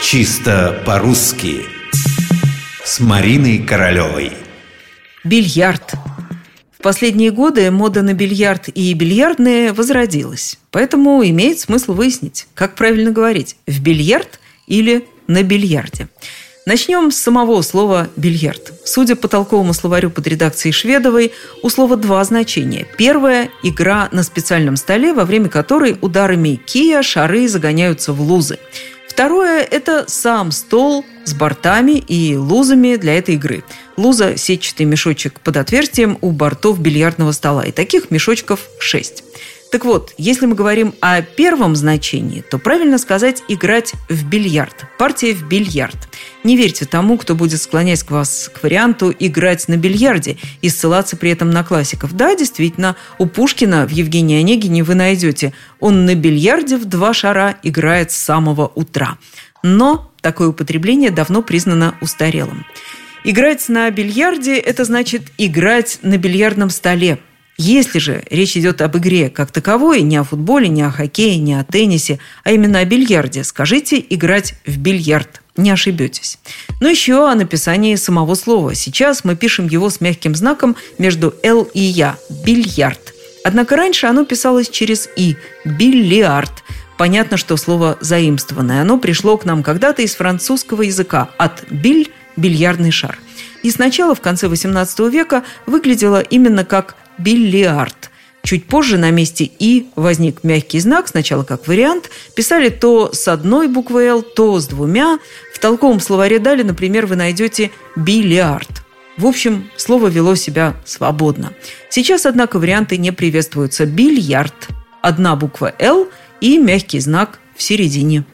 Чисто по-русски С Мариной Королевой Бильярд. В последние годы мода на бильярд и бильярдные возродилась. Поэтому имеет смысл выяснить, как правильно говорить – в бильярд или на бильярде. Начнем с самого слова «бильярд». Судя по толковому словарю под редакцией Шведовой, у слова два значения. Первое – игра на специальном столе, во время которой ударами кия шары загоняются в лузы. Второе – это сам стол с бортами и лузами для этой игры. Луза – сетчатый мешочек под отверстием у бортов бильярдного стола. И таких мешочков шесть. Так вот, если мы говорим о первом значении, то правильно сказать «играть в бильярд», партия в бильярд. Не верьте тому, кто будет склонять вас к варианту «играть на бильярде» и ссылаться при этом на классиков. Да, действительно, у Пушкина в Евгении Онегине вы найдете «он на бильярде в два шара играет с самого утра». Но такое употребление давно признано устарелым. Играть на бильярде – это значит играть на бильярдном столе, если же речь идет об игре как таковой, не о футболе, не о хоккее, не о теннисе, а именно о бильярде, скажите «играть в бильярд». Не ошибетесь. Но еще о написании самого слова. Сейчас мы пишем его с мягким знаком между «л» и «я» – «бильярд». Однако раньше оно писалось через «и» – «бильярд». Понятно, что слово заимствованное. Оно пришло к нам когда-то из французского языка от «биль» – «бильярдный шар». И сначала, в конце XVIII века, выглядело именно как бильярд. Чуть позже на месте «и» возник мягкий знак, сначала как вариант. Писали то с одной буквой «л», то с двумя. В толковом словаре «дали», например, вы найдете «бильярд». В общем, слово вело себя свободно. Сейчас, однако, варианты не приветствуются. Бильярд. Одна буква «л» и мягкий знак в середине.